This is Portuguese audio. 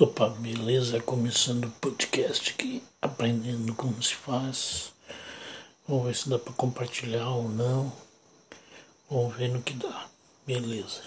Opa, beleza? Começando o podcast aqui, aprendendo como se faz. Vamos ver se dá para compartilhar ou não. Vamos ver no que dá. Beleza.